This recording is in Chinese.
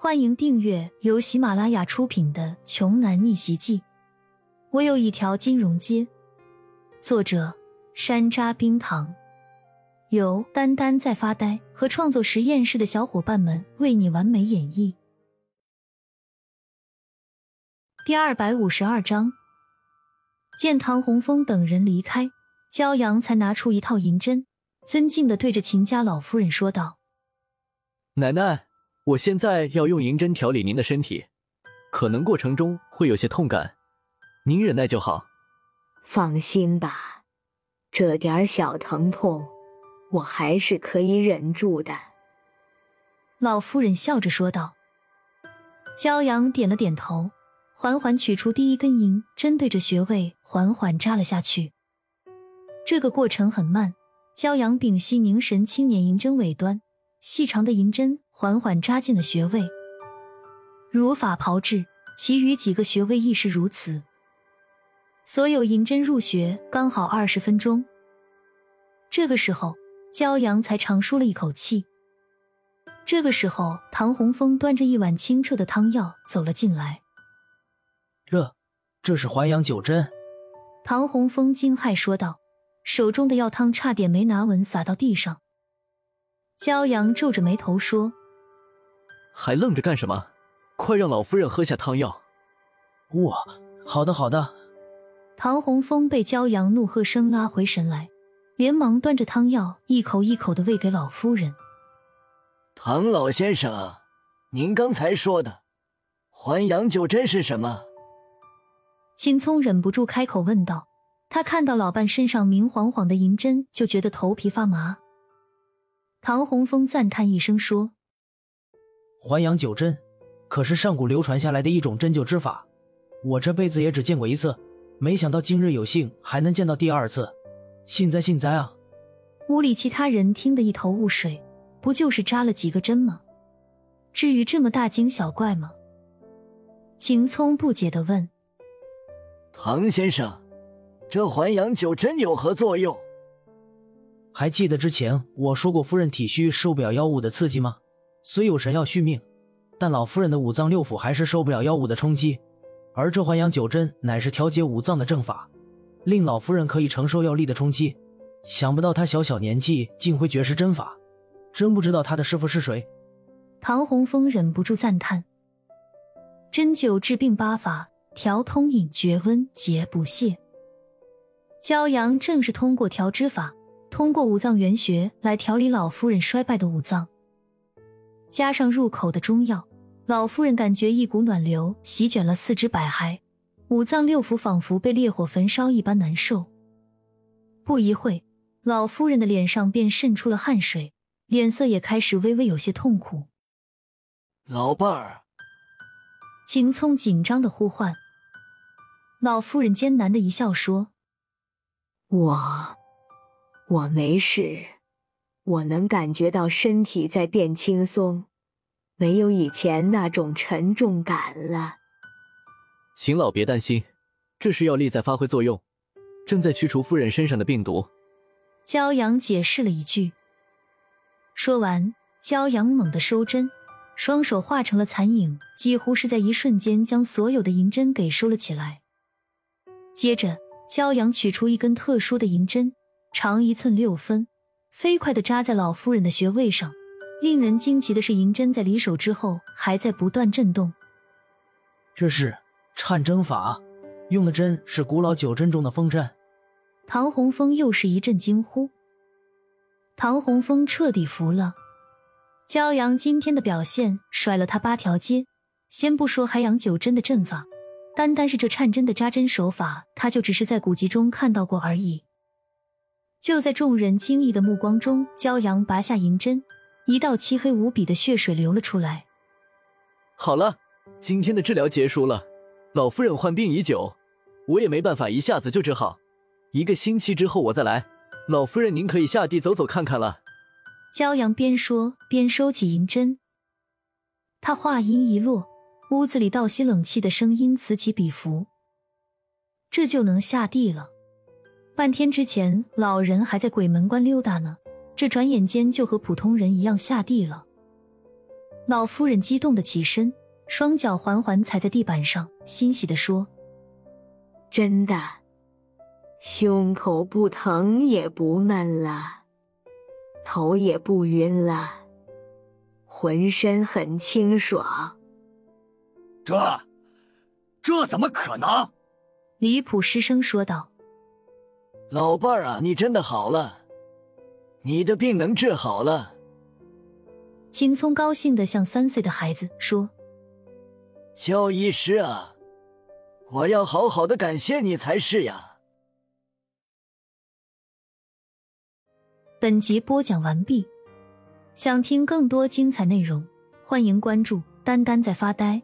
欢迎订阅由喜马拉雅出品的《穷男逆袭记》。我有一条金融街。作者：山楂冰糖，由丹丹在发呆和创作实验室的小伙伴们为你完美演绎。第二百五十二章，见唐洪峰等人离开，焦阳才拿出一套银针，尊敬的对着秦家老夫人说道：“奶奶。”我现在要用银针调理您的身体，可能过程中会有些痛感，您忍耐就好。放心吧，这点小疼痛，我还是可以忍住的。老夫人笑着说道。骄阳点了点头，缓缓取出第一根银针，对着穴位缓缓扎了下去。这个过程很慢，骄阳屏息凝神，轻捻银针尾端。细长的银针缓缓扎进了穴位，如法炮制，其余几个穴位亦是如此。所有银针入穴刚好二十分钟。这个时候，焦阳才长舒了一口气。这个时候，唐洪峰端着一碗清澈的汤药走了进来。这，这是还阳九针。唐洪峰惊骇说道，手中的药汤差点没拿稳，洒到地上。骄阳皱着眉头说：“还愣着干什么？快让老夫人喝下汤药！”哇，好的好的。唐洪峰被骄阳怒喝声拉回神来，连忙端着汤药一口一口的喂给老夫人。唐老先生，您刚才说的还阳九针是什么？秦聪忍不住开口问道。他看到老伴身上明晃晃的银针，就觉得头皮发麻。唐洪峰赞叹一声说：“还阳九针，可是上古流传下来的一种针灸之法，我这辈子也只见过一次，没想到今日有幸还能见到第二次，幸哉幸哉啊！”屋里其他人听得一头雾水，不就是扎了几个针吗？至于这么大惊小怪吗？秦聪不解的问：“唐先生，这还阳九针有何作用？”还记得之前我说过夫人体虚受不了药物的刺激吗？虽有神药续命，但老夫人的五脏六腑还是受不了药物的冲击。而这还阳九针乃是调节五脏的正法，令老夫人可以承受药力的冲击。想不到她小小年纪竟会绝世针法，真不知道她的师傅是谁。唐洪峰忍不住赞叹：针灸治病八法，调通饮绝温解补泻。骄阳正是通过调之法。通过五脏元穴来调理老夫人衰败的五脏，加上入口的中药，老夫人感觉一股暖流席卷了四肢百骸，五脏六腑仿佛被烈火焚烧一般难受。不一会，老夫人的脸上便渗出了汗水，脸色也开始微微有些痛苦。老伴儿，秦聪紧张的呼唤。老夫人艰难的一笑说：“我。”我没事，我能感觉到身体在变轻松，没有以前那种沉重感了。邢老别担心，这是药力在发挥作用，正在驱除夫人身上的病毒。骄阳解释了一句。说完，骄阳猛地收针，双手化成了残影，几乎是在一瞬间将所有的银针给收了起来。接着，骄阳取出一根特殊的银针。长一寸六分，飞快的扎在老夫人的穴位上。令人惊奇的是，银针在离手之后还在不断震动。这是颤针法，用的针是古老九针中的风针。唐洪峰又是一阵惊呼。唐洪峰彻底服了，骄阳今天的表现甩了他八条街。先不说还阳九针的阵法，单单是这颤针的扎针手法，他就只是在古籍中看到过而已。就在众人惊异的目光中，骄阳拔下银针，一道漆黑无比的血水流了出来。好了，今天的治疗结束了。老夫人患病已久，我也没办法一下子就治好，一个星期之后我再来。老夫人，您可以下地走走看看了。骄阳边说边收起银针，他话音一落，屋子里倒吸冷气的声音此起彼伏。这就能下地了。半天之前，老人还在鬼门关溜达呢，这转眼间就和普通人一样下地了。老夫人激动的起身，双脚缓缓踩在地板上，欣喜的说：“真的，胸口不疼也不闷了，头也不晕了，浑身很清爽。”这，这怎么可能？李普失声说道：“老伴儿啊，你真的好了，你的病能治好了。”秦聪高兴的像三岁的孩子说：“肖医师啊，我要好好的感谢你才是呀。”本集播讲完毕，想听更多精彩内容，欢迎关注“丹丹在发呆”。